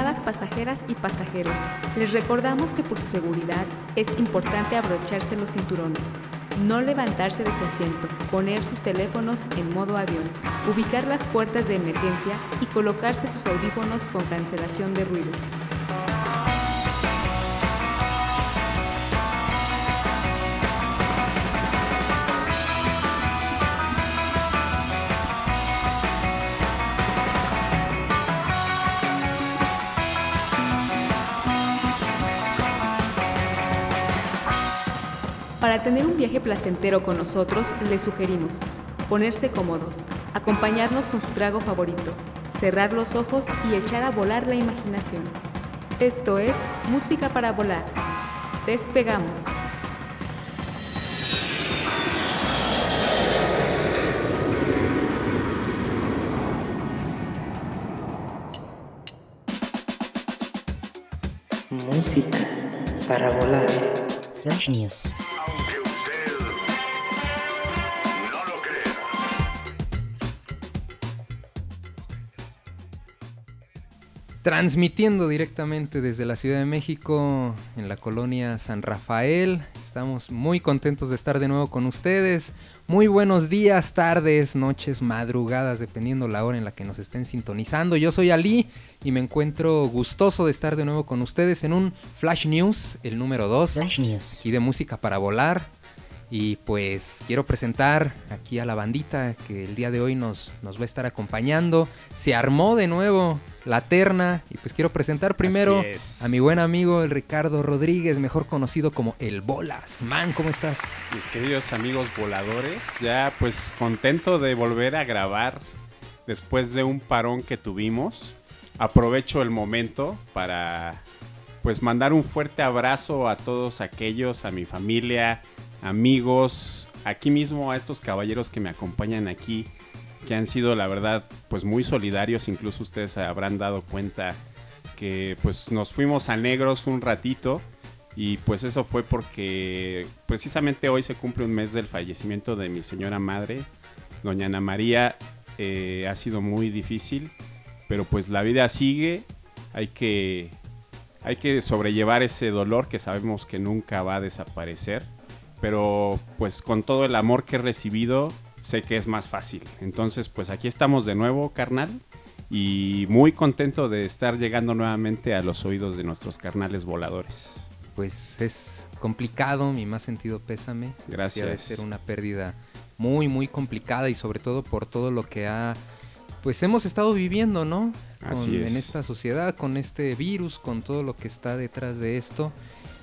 Estimadas pasajeras y pasajeros, les recordamos que por su seguridad es importante abrocharse los cinturones, no levantarse de su asiento, poner sus teléfonos en modo avión, ubicar las puertas de emergencia y colocarse sus audífonos con cancelación de ruido. Para tener un viaje placentero con nosotros, les sugerimos ponerse cómodos, acompañarnos con su trago favorito, cerrar los ojos y echar a volar la imaginación. Esto es Música para Volar. Despegamos. Música para volar. Flash News. Transmitiendo directamente desde la Ciudad de México, en la colonia San Rafael. Estamos muy contentos de estar de nuevo con ustedes. Muy buenos días, tardes, noches, madrugadas, dependiendo la hora en la que nos estén sintonizando. Yo soy Ali y me encuentro gustoso de estar de nuevo con ustedes en un Flash News, el número 2. Flash News. Y de música para volar. Y pues quiero presentar aquí a la bandita que el día de hoy nos, nos va a estar acompañando. Se armó de nuevo la terna y pues quiero presentar primero a mi buen amigo el Ricardo Rodríguez, mejor conocido como El Bolas. Man, ¿cómo estás? Mis queridos amigos voladores, ya pues contento de volver a grabar después de un parón que tuvimos. Aprovecho el momento para pues mandar un fuerte abrazo a todos aquellos, a mi familia, amigos, aquí mismo a estos caballeros que me acompañan aquí, que han sido la verdad pues muy solidarios, incluso ustedes habrán dado cuenta que pues nos fuimos a negros un ratito. Y pues eso fue porque precisamente hoy se cumple un mes del fallecimiento de mi señora madre, doña Ana María, eh, ha sido muy difícil, pero pues la vida sigue, hay que, hay que sobrellevar ese dolor que sabemos que nunca va a desaparecer pero pues con todo el amor que he recibido, sé que es más fácil. Entonces, pues aquí estamos de nuevo, carnal, y muy contento de estar llegando nuevamente a los oídos de nuestros carnales voladores. Pues es complicado, mi más sentido pésame. Gracias. Debe ser una pérdida muy, muy complicada y sobre todo por todo lo que ha, pues hemos estado viviendo, ¿no? Así es. En esta sociedad, con este virus, con todo lo que está detrás de esto.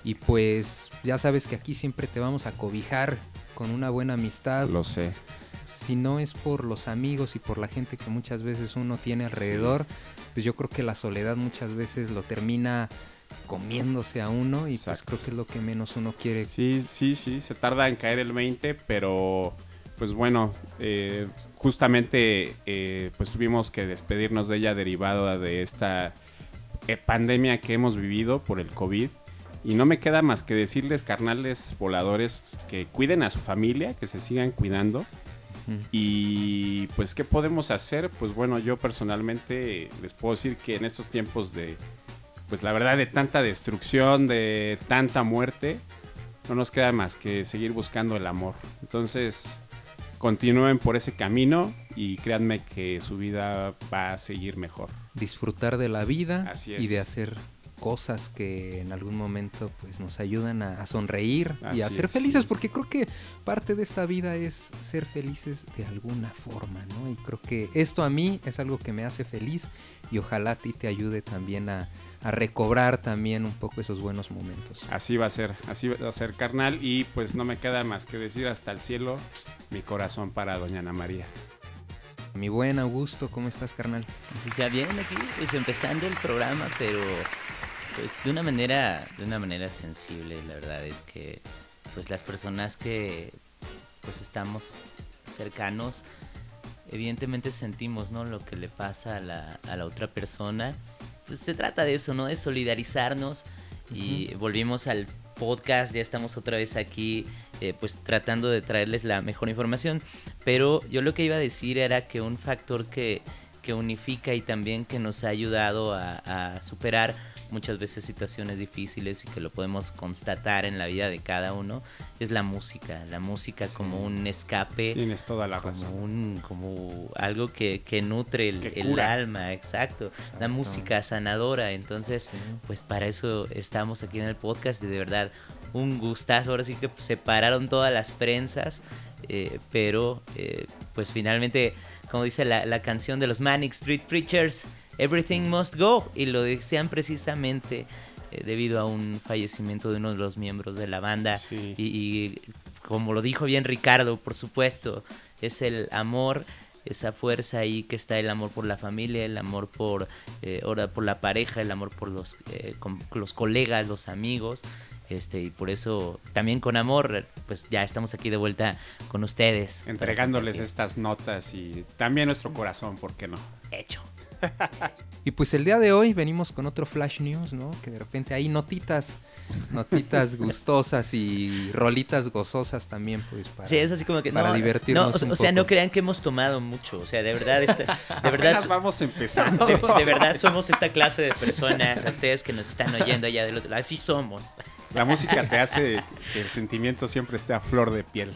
Y pues ya sabes que aquí siempre te vamos a cobijar con una buena amistad. Lo sé. Si no es por los amigos y por la gente que muchas veces uno tiene alrededor, pues yo creo que la soledad muchas veces lo termina comiéndose a uno y pues creo que es lo que menos uno quiere. Sí, sí, sí, se tarda en caer el 20, pero pues bueno, eh, justamente eh, pues tuvimos que despedirnos de ella derivada de esta eh, pandemia que hemos vivido por el COVID. Y no me queda más que decirles, carnales voladores, que cuiden a su familia, que se sigan cuidando. Y pues, ¿qué podemos hacer? Pues bueno, yo personalmente les puedo decir que en estos tiempos de, pues la verdad, de tanta destrucción, de tanta muerte, no nos queda más que seguir buscando el amor. Entonces, continúen por ese camino y créanme que su vida va a seguir mejor. Disfrutar de la vida Así y de hacer cosas que en algún momento pues nos ayudan a, a sonreír y a ser es, felices sí. porque creo que parte de esta vida es ser felices de alguna forma, ¿no? Y creo que esto a mí es algo que me hace feliz y ojalá a ti te ayude también a, a recobrar también un poco esos buenos momentos. Así va a ser, así va a ser, carnal. Y pues no me queda más que decir hasta el cielo mi corazón para Doña Ana María. Mi buen Augusto, ¿cómo estás, carnal? Ya bien aquí, pues empezando el programa, pero pues de una manera, de una manera sensible, la verdad es que pues las personas que pues estamos cercanos, evidentemente sentimos, ¿no? Lo que le pasa a la, a la otra persona. Pues se trata de eso, ¿no? De solidarizarnos y volvimos al podcast, ya estamos otra vez aquí, eh, pues tratando de traerles la mejor información. Pero yo lo que iba a decir era que un factor que, que unifica y también que nos ha ayudado a, a superar muchas veces situaciones difíciles y que lo podemos constatar en la vida de cada uno, es la música. La música como un escape. Tienes toda la como razón. un como algo que, que nutre el, Que el cura. alma, exacto. La música sanadora. Entonces, pues para eso estamos aquí en el podcast. Y de verdad, un gustazo. Ahora sí que separaron todas las prensas. eh, pero, eh, pues finalmente, como dice la, la canción de los Manic Street Preachers, Everything Must Go. Y lo decían precisamente eh, debido a un fallecimiento de uno de los miembros de la banda. Sí. Y, y como lo dijo bien Ricardo, por supuesto, es el amor, esa fuerza ahí que está el amor por la familia, el amor por, eh, ahora por la pareja, el amor por los, eh, com- los colegas, los amigos. Este, y por eso también con amor, pues ya estamos aquí de vuelta con ustedes. Entregándoles estas notas y también nuestro corazón, ¿por qué no? Hecho. Y pues el día de hoy venimos con otro flash news, ¿no? Que de repente hay notitas, notitas gustosas y rolitas gozosas también, pues para... Sí, es así como que para no, divertirnos no, o, un o sea, no crean que hemos tomado mucho, o sea, de verdad, esta- de verdad, vamos empezando. De, de verdad somos esta clase de personas, a ustedes que nos están oyendo allá del otro lado. Así somos. La música te hace que el sentimiento siempre esté a flor de piel.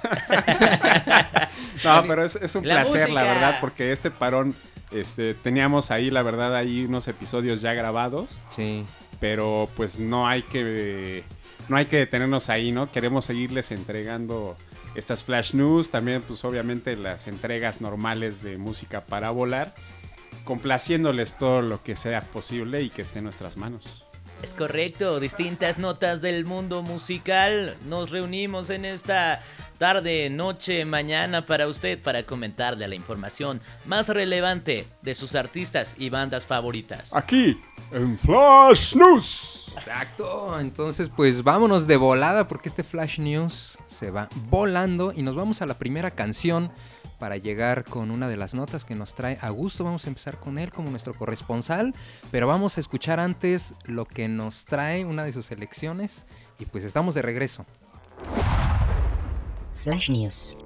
no, pero es, es un La placer, la verdad, porque este parón, este, teníamos ahí, la verdad, ahí unos episodios ya grabados, Sí. pero pues no hay que, no hay que detenernos ahí, ¿no? Queremos seguirles entregando estas flash news, también pues obviamente las entregas normales de música para volar, complaciéndoles todo lo que sea posible y que esté en nuestras manos. Es correcto, distintas notas del mundo musical. Nos reunimos en esta tarde, noche, mañana para usted para comentarle la información más relevante de sus artistas y bandas favoritas. Aquí, en Flash News. Exacto, entonces pues vámonos de volada porque este Flash News se va volando y nos vamos a la primera canción para llegar con una de las notas que nos trae Augusto. Vamos a empezar con él como nuestro corresponsal, pero vamos a escuchar antes lo que nos trae una de sus selecciones y pues estamos de regreso. Flash News.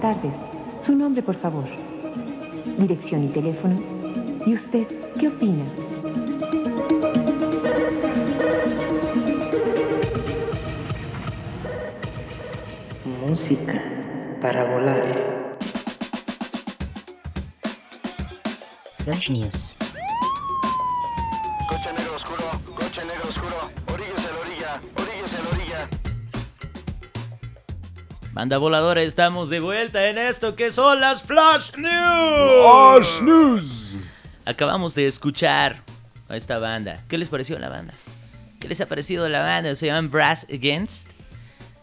Buenas tardes. Su nombre, por favor. Dirección y teléfono. ¿Y usted qué opina? Música para volar. Flash News. Banda voladora, estamos de vuelta en esto que son las Flash News. News. Acabamos de escuchar a esta banda. ¿Qué les pareció la banda? ¿Qué les ha parecido la banda? Se llaman Brass Against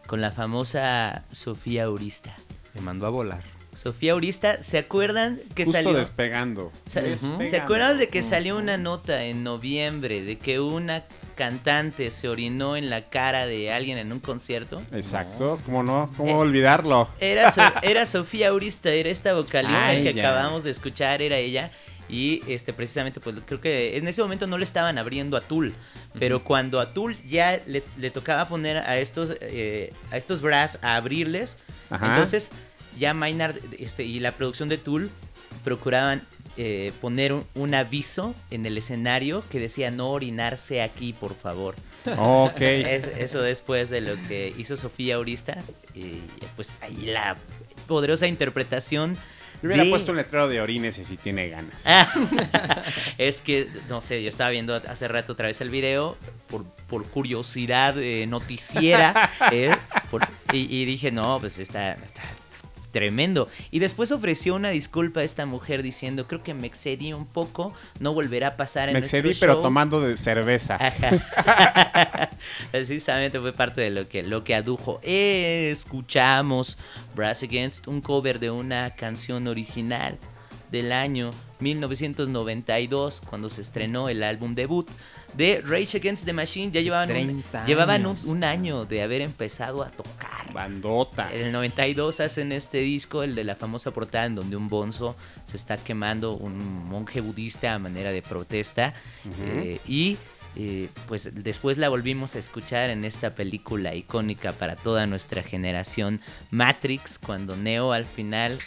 con la famosa Sofía Urista. Me mandó a volar. Sofía Urista, ¿se acuerdan que Justo salió? despegando. Sa- Despegando. ¿Se acuerdan de que salió una nota en noviembre de que una cantante se orinó en la cara de alguien en un concierto? Exacto, ¿cómo no? ¿Cómo Eh, olvidarlo? Era, So- era Sofía Urista, era esta vocalista Ay, que ya. acabamos de escuchar, era ella. Y este precisamente, pues creo que en ese momento no le estaban abriendo a Tool. Pero cuando a Tool ya le, le tocaba poner a estos, eh, a estos brass a abrirles, Ajá. entonces ya Maynard este, y la producción de Tool procuraban eh, poner un, un aviso en el escenario que decía no orinarse aquí, por favor. Ok. Es- eso después de lo que hizo Sofía Urista. Y pues ahí la poderosa interpretación. Le hubiera de- puesto un letrero de orines y si tiene ganas. Es que, no sé, yo estaba viendo hace rato otra vez el video por, por curiosidad eh, noticiera. eh, por- y, y dije, no, pues está, está tremendo. Y después ofreció una disculpa a esta mujer diciendo, creo que me excedí un poco, no volverá a pasar en Me nuestro excedí, pero show". tomando de cerveza. Ajá. Precisamente fue parte de lo que, lo que adujo. Escuchamos Brass Against, un cover de una canción original del año 1992, cuando se estrenó el álbum debut de Rage Against the Machine. Ya llevaban, un, 30 llevaban un año de haber empezado a tocar. Bandota. En el 92 hacen este disco, el de la famosa portada, en donde un bonzo se está quemando, un monje budista a manera de protesta. eh, y eh, pues después la volvimos a escuchar en esta película icónica para toda nuestra generación, Matrix, cuando Neo al final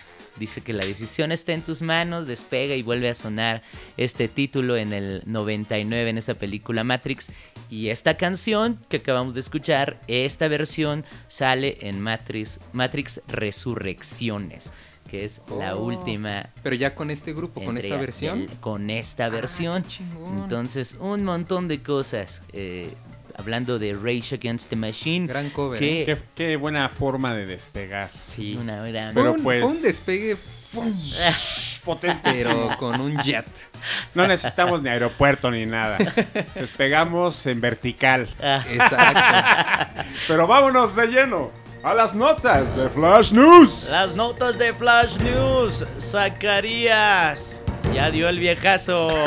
dice que la decisión está en tus manos, despega y vuelve a sonar este título en el 99 en esa película Matrix. Y esta canción que acabamos de escuchar, esta versión sale en Matrix, Matrix Resurrecciones, que es la Oh. última Pero ya con este grupo, con esta versión. del- con esta Ah, versión. Entonces, un montón de cosas. eh, hablando de Rage Against the Machine. Gran cover, que- ¿eh? Qué, qué buena forma de despegar. Sí. Una gran- Pero Fue un- pues. fue un despegue, potente. pero con un jet. No necesitamos ni aeropuerto ni nada. Despegamos en vertical. Ah, Exacto. Pero vámonos de lleno a las notas de Flash News. Las notas de Flash News. Zacarías. Ya dio el viejazo.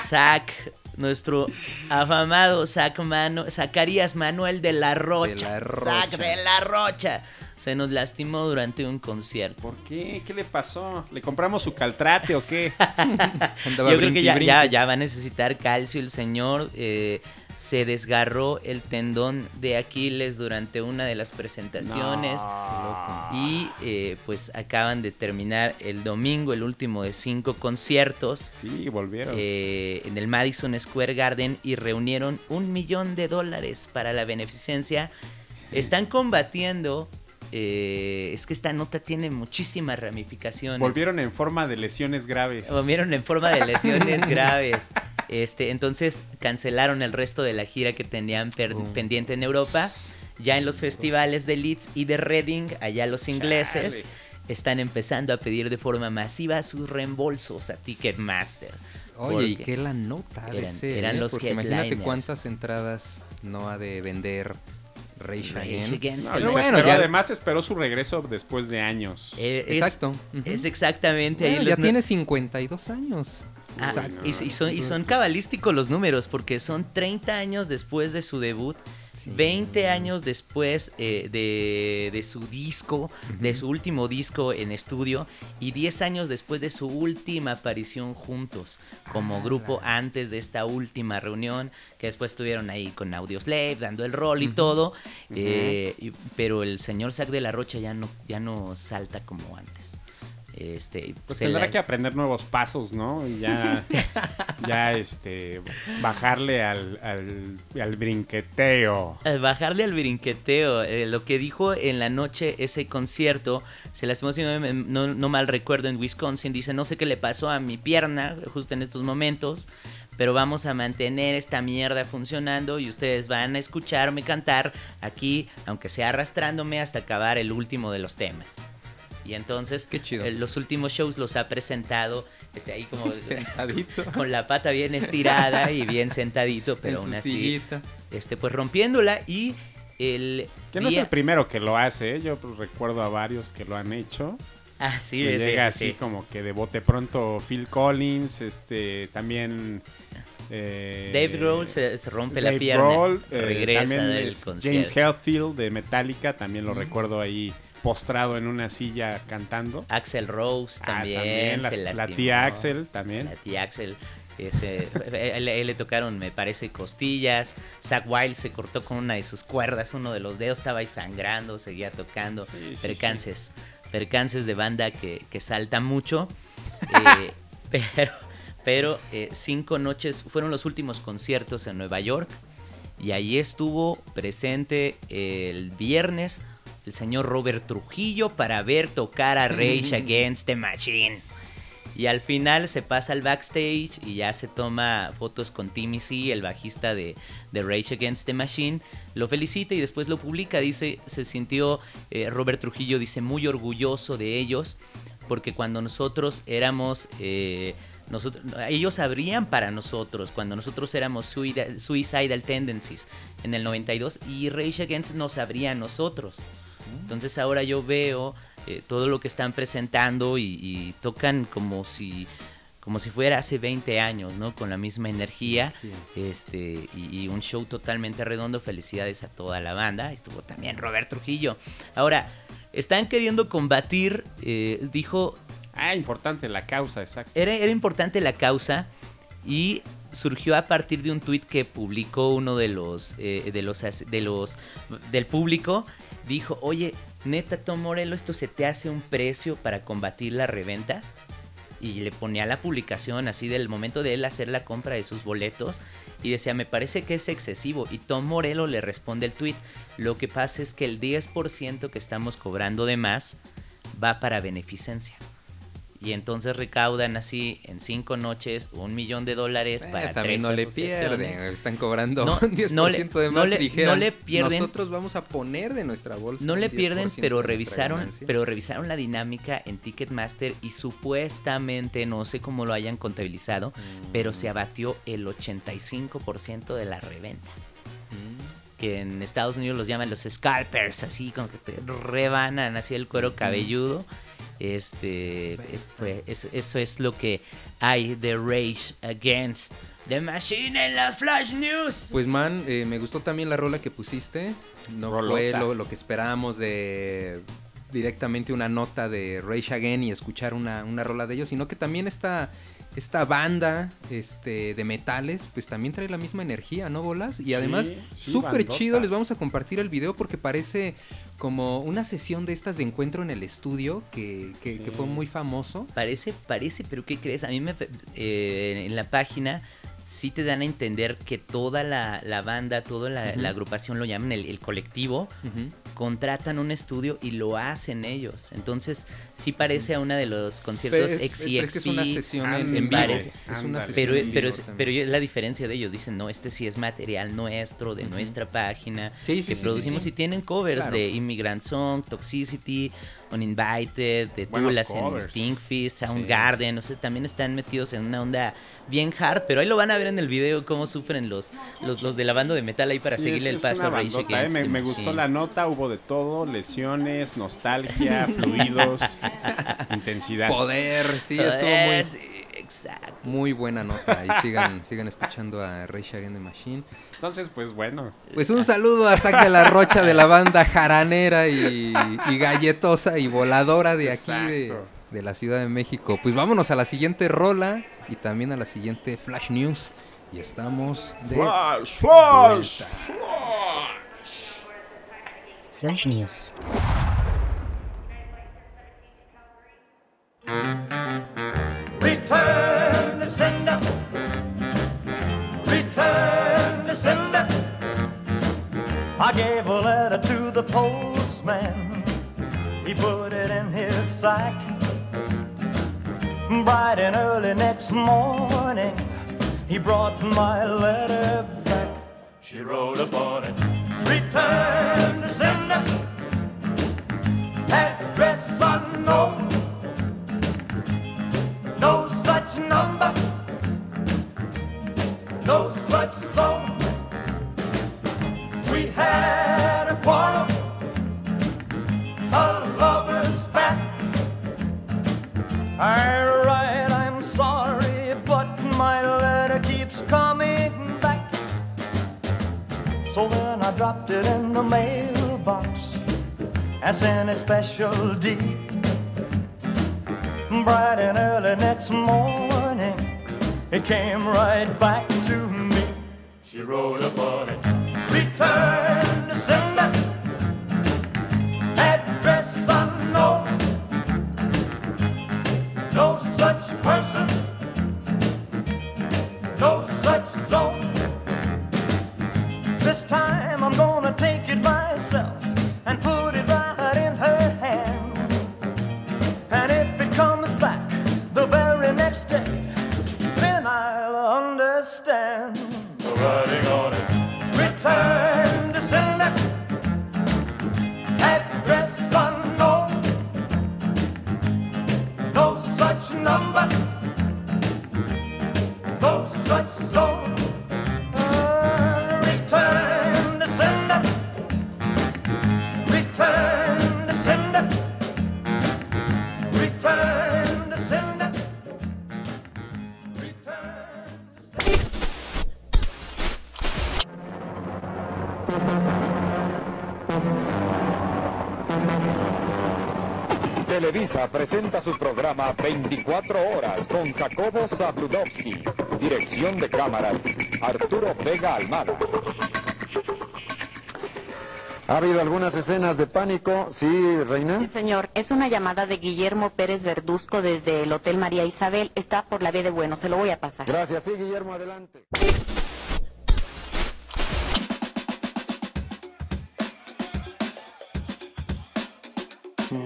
Zac, nuestro afamado Zac Mano, Zacarías Manuel de la Rocha. De la Rocha. Zac de la Rocha. Se nos lastimó durante un concierto. ¿Por qué? ¿Qué le pasó? ¿Le compramos su caltrate o qué? Yo creo que ya, ya, ya va a necesitar calcio el señor. eh, se desgarró el tendón de Aquiles durante una de las presentaciones. Y eh, pues acaban de terminar el domingo, el último de cinco conciertos. Sí, volvieron. eh, en el Madison Square Garden y reunieron un millón de dólares para la beneficencia. Están combatiendo. Eh, es que esta nota tiene muchísimas ramificaciones. Volvieron en forma de lesiones graves. Volvieron en forma de lesiones graves. Este, entonces cancelaron el resto de la gira que tenían per- Oh. pendiente en Europa. Ya en los festivales de Leeds y de Reading, allá los ingleses, Chale. están empezando a pedir de forma masiva sus reembolsos a Ticketmaster. Oye, ¿y qué la nota de eran- ser, eran eh? los Porque imagínate cuántas entradas no ha de vender Rage Rage Again. Against No, y Pero bueno, esperó- ya- además esperó su regreso después de años. Eh, es- Exacto. Es exactamente ahí Bueno, los ya nu- tiene 52 años. Ah, Exacto. y, y son, y son cabalísticos los números, porque son 30 años después de su debut, Sí. 20 años después eh, de, de su disco, de su último disco en estudio, y 10 años después de su última aparición juntos como Ah, grupo antes de esta última reunión, que después estuvieron ahí con Audioslave, dando el rol y todo, eh, y- pero el señor Zack de la Rocha ya no, ya no salta como antes. Este, Pues se tendrá la- que aprender nuevos pasos, ¿no? Y ya, ya este, bajarle al, al, al brinqueteo. Al bajarle al brinqueteo, eh, lo que dijo en la noche ese concierto, se lastimó, si no, no mal recuerdo, en Wisconsin, dice, no sé qué le pasó a mi pierna justo en estos momentos, pero vamos a mantener esta mierda funcionando y ustedes van a escucharme cantar aquí, aunque sea arrastrándome hasta acabar el último de los temas. Y entonces, Qué chido. eh, los últimos shows los ha presentado este, ahí como Sentadito. con la pata bien estirada y bien sentadito, pero en aún así sillita. este, pues rompiéndola y el Que no es el primero que lo hace, ¿eh? yo pues, recuerdo a varios que lo han hecho. Ah, sí, ese, llega así sí. como que de bote pronto Phil Collins, este, también... eh, Dave Grohl se, se rompe la pierna, Grohl, eh, regresa también del es concierto. James Hetfield de Metallica, también lo recuerdo ahí postrado en una silla cantando. Axel Rose Ah, también, la, se la lastimó. tía Axel también. La tía Axel. Este, él le tocaron, me parece, costillas. Zack Wild se cortó con una de sus cuerdas, uno de los dedos estaba ahí sangrando, seguía tocando. Sí, sí, percances, percances de banda que, que salta mucho. Eh, pero pero eh, cinco noches fueron los últimos conciertos en Nueva York. Y ahí estuvo presente el viernes el señor Robert Trujillo para ver tocar a Rage Against the Machine. Y al final se pasa al backstage y ya se toma fotos con Timmy C, el bajista de, de Rage Against the Machine. Lo felicita y después lo publica. Dice, se sintió, eh, Robert Trujillo dice, muy orgulloso de ellos porque cuando nosotros éramos... eh, nosotros, ellos abrían para nosotros cuando nosotros éramos Suida- Suicidal Tendencies en el 92 y Rage Against nos abría a nosotros. Entonces ahora yo veo eh, todo lo que están presentando y, y tocan como si como si fuera hace 20 años, ¿no? Con la misma energía, este y, y un show totalmente redondo. Felicidades a toda la banda. Estuvo también Robert Trujillo. Ahora están queriendo combatir, eh, dijo Ah, importante, la causa, exacto. era, era importante la causa y surgió a partir de un tuit que publicó uno de los, eh, de los de los del público. Dijo, oye, neta Tom Morello, ¿esto se te hace un precio para combatir la reventa? Y le ponía la publicación así del momento de él hacer la compra de sus boletos y decía, me parece que es excesivo. Y Tom Morello le responde el tweet, lo que pasa es que el 10% que estamos cobrando de más va para beneficencia. Y entonces recaudan así en cinco noches un millón de dólares Eh, para también tres no le pierden, están cobrando No, un 10% no le- de no más le- y dijeran, no le pierden- nosotros vamos a poner de nuestra bolsa No le 10% pierden, de pero revisaron, ganancia". pero revisaron la dinámica en Ticketmaster y supuestamente, no sé cómo lo hayan contabilizado, Mm. pero se abatió el 85% de la reventa. Mm. Que en Estados Unidos los llaman los scalpers, así como que te rebanan así el cuero cabelludo. Este, es- fue- eso, eso es lo que hay de Rage Against the Machine en las Flash News. Pues man, eh, me gustó también la rola que pusiste. No fue lo, lo que esperábamos de directamente una nota de Rage Again y escuchar una, una rola de ellos, sino que también esta, esta banda este, de metales, pues también trae la misma energía, ¿no, Bolas? Y además, sí, súper chido, les vamos a compartir el video porque parece como una sesión de estas de encuentro en el estudio que, que- que fue muy famoso. Parece, parece, pero ¿qué crees? A mí me, eh, en la página sí te dan a entender que toda la, la banda, toda la, agrupación lo llaman el, el colectivo, Ujú. Contratan un estudio y lo hacen ellos. Entonces sí parece a una de los conciertos Pero XCXP. pero es que es una sesión en, Ándale. en vivo. Parece. Es una sesión Pero, en pero, vivo es, también. pero es la diferencia de ellos. Dicen, no, este sí es material nuestro, de nuestra página, Sí, sí, que sí, sí, producimos sí. y tienen covers Claro. de Immigrant Song, Toxicity, Uninvited, de Tulas en covers. Stinkfish, Soundgarden, no sé, también están metidos en una onda bien hard, pero ahí lo van a ver en el video cómo sufren los, los, los de la banda de metal ahí para Sí, seguirle es- el paso a Rage bandota, ¿eh? Me, the me gustó la nota, hubo de todo, lesiones, nostalgia, fluidos, intensidad. Poder, sí, Eh, estuvo muy, sí, exacto. Muy buena nota. Y sigan, sigan escuchando a Rage Against the Machine. Entonces, pues bueno, Pues un saludo a Zac de la Rocha de la banda jaranera y, y galletosa y voladora de aquí de, la Ciudad de México. Pues vámonos a la siguiente rola y también a la siguiente Flash News. Y estamos de Flash, flash, vuelta. Flash News. Return the sender. Return. I gave a letter to the postman. He put it in his sack. Bright and early next morning, he brought my letter back. She wrote upon it. Return the sender. Address unknown no such number, I dropped it in the mailbox sent a special deed bright and early next morning, it came right back to me. She wrote upon it, return Televisa presenta su programa 24 horas con Jacobo Zabludovsky. Dirección de cámaras, Arturo Vega Almada. ¿Ha habido algunas escenas de pánico? Sí, Reina. Señor, es una llamada de Guillermo Pérez Verduzco desde el Hotel María Isabel. Está por la B de Bueno, se lo voy a pasar. Gracias, sí, Guillermo, adelante.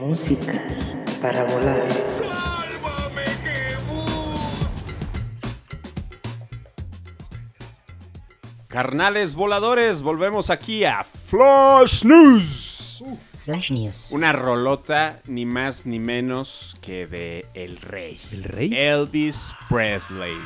Música para volar. Carnales voladores, volvemos aquí a Flash News. Flash News. Una rolota ni más ni menos que de El Rey. ¿El Rey? Elvis Presley.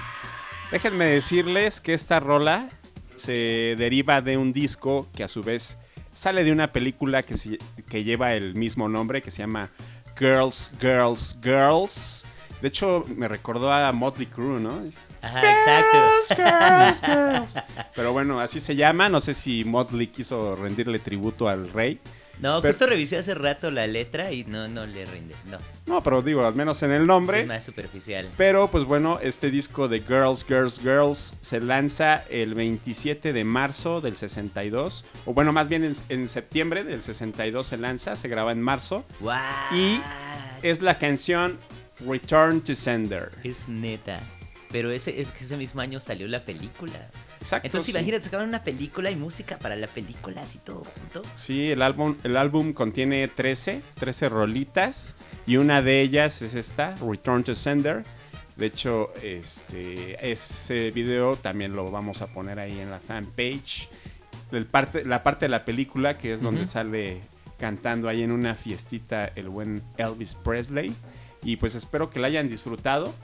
Déjenme decirles que esta rola se deriva de un disco que a su vez sale de una película que, se- que lleva el mismo nombre, que se llama Girls, Girls, Girls. De hecho, me recordó a Motley Crue, ¿no? Ajá, exacto. Girls, girls. Pero bueno, así se llama. No sé si Motley quiso rendirle tributo al rey. No, Pero- justo revisé hace rato la letra y no, no le rinde. No, No, pero digo, al menos en el nombre. es más superficial. Pero pues bueno, este disco de Girls, Girls, Girls se lanza el 27 de marzo del 62. O bueno, más bien en, en septiembre del 62 se lanza, se graba en marzo. ¡Guau! Y es la canción Return to Sender. Es neta. Pero ese, es que ese mismo año salió la película. Exacto. Entonces sí. imagínate, sacaban una película y música para la película, así todo junto. Sí, el álbum, el álbum contiene 13, 13 rolitas y una de ellas es esta, Return to Sender. De hecho, este, ese video también lo vamos a poner ahí en la fanpage. El parte, la parte de la película que es donde Ujú. sale cantando ahí en una fiestita el buen Elvis Presley. Y pues espero que la hayan disfrutado.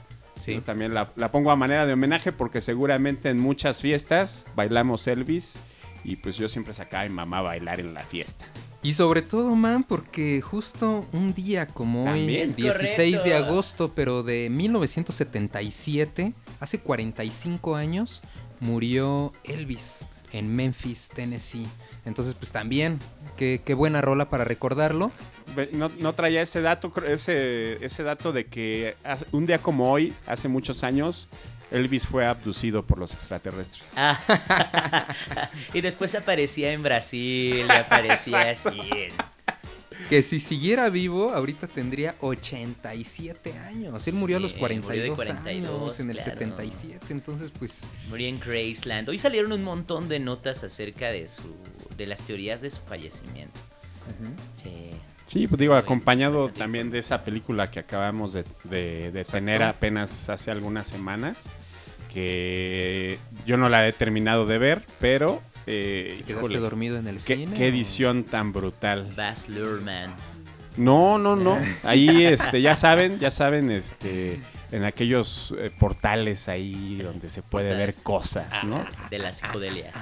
Sí. Yo también la, la pongo a manera de homenaje porque seguramente en muchas fiestas bailamos Elvis. Y pues yo siempre sacaba a mi mamá a bailar en la fiesta. Y sobre todo, man, porque justo un día como hoy, También. Es 16 de agosto, pero de 1977, hace 45 años, murió Elvis en Memphis, Tennessee. Entonces, pues también, qué, qué buena rola para recordarlo. No, no traía ese dato, ese, ese dato de que un día como hoy, hace muchos años, Elvis fue abducido por los extraterrestres. Ah. y después aparecía en Brasil, y aparecía así. en- Que si siguiera vivo, ahorita tendría 87 años. Él murió a los Sí, murió de 42, 42, años, en el claro. 77. Entonces, pues, Murió en Graceland. Hoy salieron un montón de notas acerca de su de las teorías de su fallecimiento. Sí. Sí, pues digo, acompañado también de esa película que acabamos de, de- de tener apenas hace algunas semanas, que yo no la he terminado de ver, pero... Eh, ¿quedaste híjole, dormido en el qué, cine? qué o- edición tan brutal. Baz Luhrmann. No, no, no. Ahí, este, ya saben, ya saben, este, en aquellos eh, portales ahí donde se puede ver cosas, ¿no? De la psicodelia.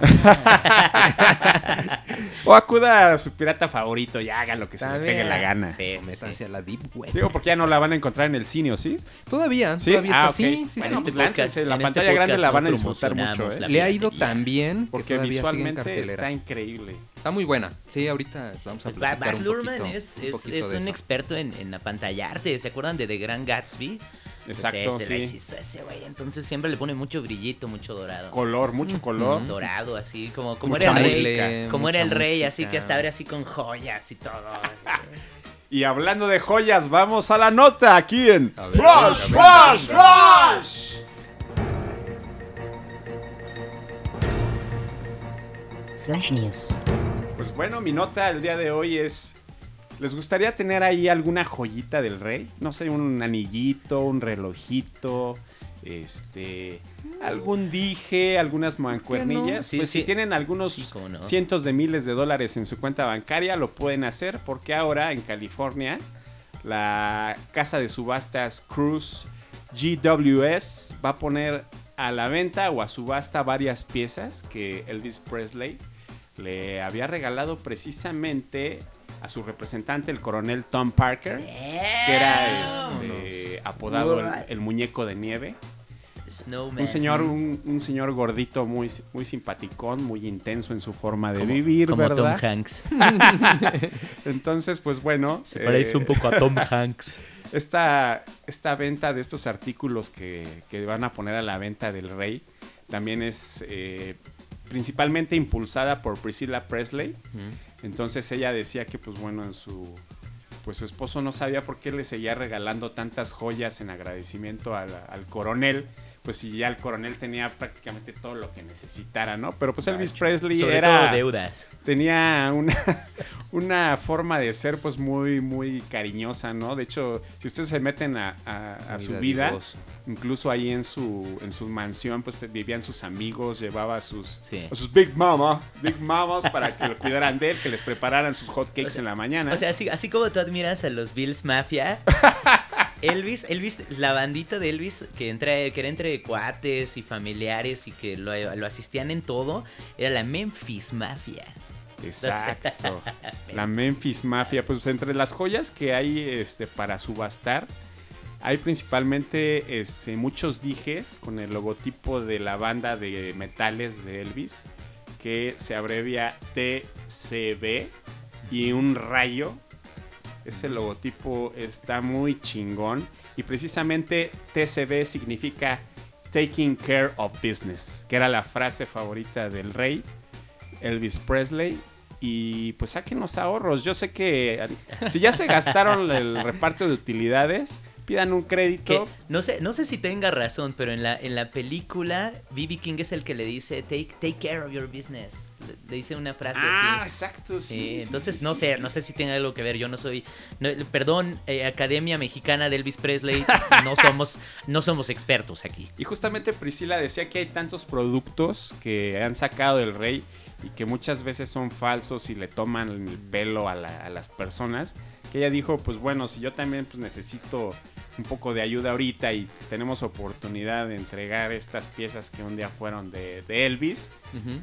O acuda a su pirata favorito y haga lo que se le pegue la gana. Sí, sí, Métanse sí. a la Deep Web. Digo, porque ya no la van a encontrar en el cine, ¿o sí? Todavía, ¿Sí? todavía está Ah, así. ok. Sí, sí, Bueno, sí. pues este podcast- la este pantalla grande la van a disfrutar mucho, ¿eh? Le ha ido tan bien que Porque todavía sigue en visualmente está increíble. Está muy buena. Sí, ahorita vamos a Pues platicar Baz un Luhrmann poquito- es, un es, es experto en, en apantallarte. ¿Se acuerdan de The Gran Gatsby? Exacto, ese, sí. hizo ese güey. Entonces siempre le pone mucho brillito, mucho dorado. Color, mucho color. Dorado, así como, como Mucha era el rey. Como era el rey, música. así que hasta ahora así con joyas y todo. Y hablando de joyas, vamos a la nota aquí en ver, Flash, Flash. Flash. Flash News. Pues bueno, mi nota el día de hoy es... ¿Les gustaría tener ahí alguna joyita del rey? No sé, un anillito, un relojito, este... Algún dije, algunas mancuernillas. Sí, pues sí. si tienen algunos Sí, cómo no. cientos de miles de dólares en su cuenta bancaria, lo pueden hacer porque ahora en California la casa de subastas Cruise GWS va a poner a la venta o a subasta varias piezas que Elvis Presley le había regalado precisamente a su representante, el coronel Tom Parker, que era este, apodado el, el muñeco de nieve. Snowman. Un señor, un, un señor gordito muy, muy simpaticón, muy intenso en su forma de Como- vivir, como Tom ¿verdad? Hanks. Entonces, pues bueno. Se parece un poco a Tom Hanks. Esta, esta venta de estos artículos que, que van a poner a la venta del rey también es eh, principalmente impulsada por Priscilla Presley. Entonces ella decía que, pues bueno, en su pues su esposo no sabía por qué le seguía regalando tantas joyas en agradecimiento al, al coronel, pues si ya el coronel tenía prácticamente todo lo que necesitara, ¿no? Pero pues Elvis Presley Sobre era todo deudas. tenía una, una forma de ser pues muy muy cariñosa, ¿no? De hecho, si ustedes se meten a, a- su vida, incluso ahí en su en su mansión, pues vivían sus amigos, llevaba a sus Sí. a sus Big Mama, Big Mamas para que lo cuidaran de él, que les prepararan sus hot cakes en la mañana. O sea, así, así como tú admiras a los Bills Mafia, Elvis, Elvis, la bandita de Elvis que, entra, que era entre cuates y familiares y que lo, lo asistían en todo, era la Memphis Mafia. Exacto. La Memphis Mafia, pues entre las joyas que hay este, para subastar, hay principalmente este, muchos dijes con el logotipo de la banda de metales de Elvis, que se abrevia TCB y un rayo. Ese logotipo está muy chingón y precisamente TCB significa Taking Care of Business, que era la frase favorita del rey. Elvis Presley. Y pues saquen los ahorros. Yo sé que si ya se gastaron el reparto de utilidades, pidan un crédito. Que no sé, no sé si tenga razón, pero en la, en la película, B.B. King es el que le dice, take, take care of your business. Le, le dice una frase Ah, así. exacto, sí, sí, entonces, sí, no sí, sé, no sé si tenga algo que ver. Yo no soy. no, perdón, eh, Academia Mexicana de Elvis Presley. no somos, no somos expertos aquí. Y justamente Priscila decía que hay tantos productos que han sacado del rey y que muchas veces son falsos y le toman el pelo a, la- a las personas. Que ella dijo, pues bueno, si yo también pues, necesito un poco de ayuda ahorita y tenemos oportunidad de entregar estas piezas que un día fueron de, de Elvis,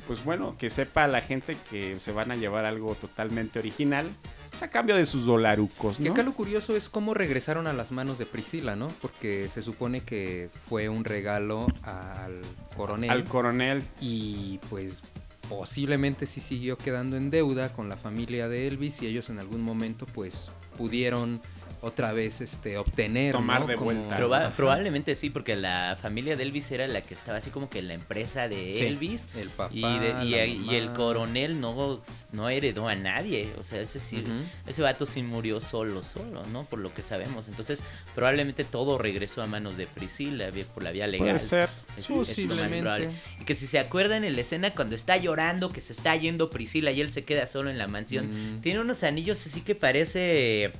pues bueno, que sepa la gente que se van a llevar algo totalmente original, pues a cambio de sus dolarucos, Que ¿no? acá lo curioso es cómo regresaron a las manos de Priscila, ¿no? Porque se supone que fue un regalo al coronel. Al coronel. Y pues posiblemente sí siguió quedando en deuda con la familia de Elvis y ellos en algún momento pues pudieron otra vez este obtener Tomar ¿no? de Como- vuelta. Proba- Ajá. probablemente sí, porque la familia de Elvis era la que estaba así como que en la empresa de Sí, Elvis. el papá, y, de- y- la y el coronel no, no heredó a nadie. O sea, ese sí, Ujú. ese vato sí murió solo, solo, ¿no? Por lo que sabemos. Entonces, probablemente todo regresó a manos de Priscila vía- por la vía legal. Puede ser. Es- es lo más Posiblemente. probable. Y que si se acuerdan en la escena cuando está llorando, que se está yendo Priscila y él se queda solo en la mansión, Mm. tiene unos anillos así que parece...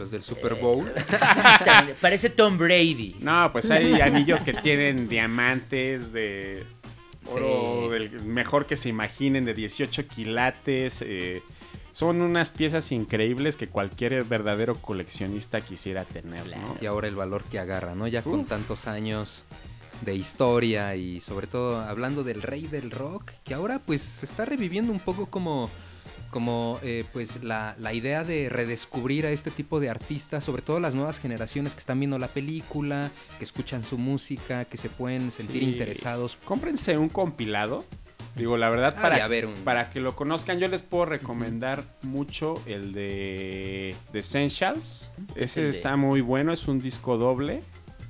Los del Super Bowl. Parece Tom Brady. No, pues hay anillos que tienen diamantes de oro Sí. del mejor que se imaginen, de 18 quilates. eh, son unas piezas increíbles que cualquier verdadero coleccionista quisiera tener, ¿no? Y ahora el valor que agarra, ¿no? Ya con tantos años de historia y sobre todo hablando del rey del rock, que ahora pues se está reviviendo un poco como, como eh, pues la, la idea de redescubrir a este tipo de artistas, sobre todo las nuevas generaciones que están viendo la película, que escuchan su música, que se pueden sentir Sí. interesados. Cómprense un compilado. Digo, la verdad, Ah, para, ver, un- para que lo conozcan, yo les puedo recomendar mucho el de The Essentials. Es Ese de- está muy bueno, es un disco doble.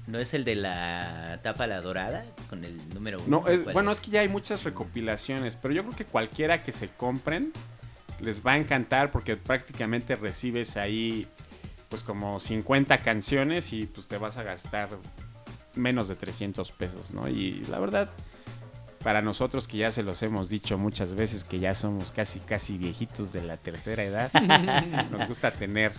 ¿No es el de la tapa la dorada? Con el número uno. No, es- ¿Cuál bueno, es que ya hay muchas recopilaciones, pero yo creo que cualquiera que se compren les va a encantar porque prácticamente recibes ahí pues como 50 canciones y pues te vas a gastar menos de 300 pesos, ¿no? Y la verdad, para nosotros que ya se los hemos dicho muchas veces que ya somos casi casi viejitos de la tercera edad, nos gusta tener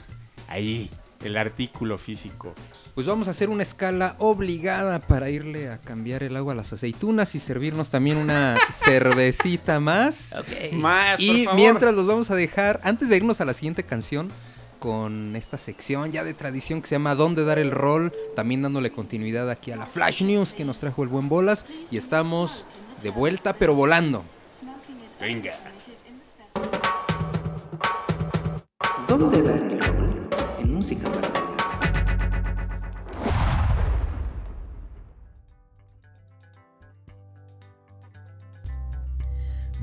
ahí el artículo físico. Pues vamos a hacer una escala obligada para irle a cambiar el agua a las aceitunas y servirnos también una cervecita más. Ok. Más, por Y favor. mientras los vamos a dejar, antes de irnos a la siguiente canción, con esta sección ya de tradición que se llama ¿Dónde dar el rol? También dándole continuidad aquí a la Flash News que nos trajo el buen Bolas. Y estamos de vuelta, pero volando. Venga. ¿Dónde dar el rol? Pues.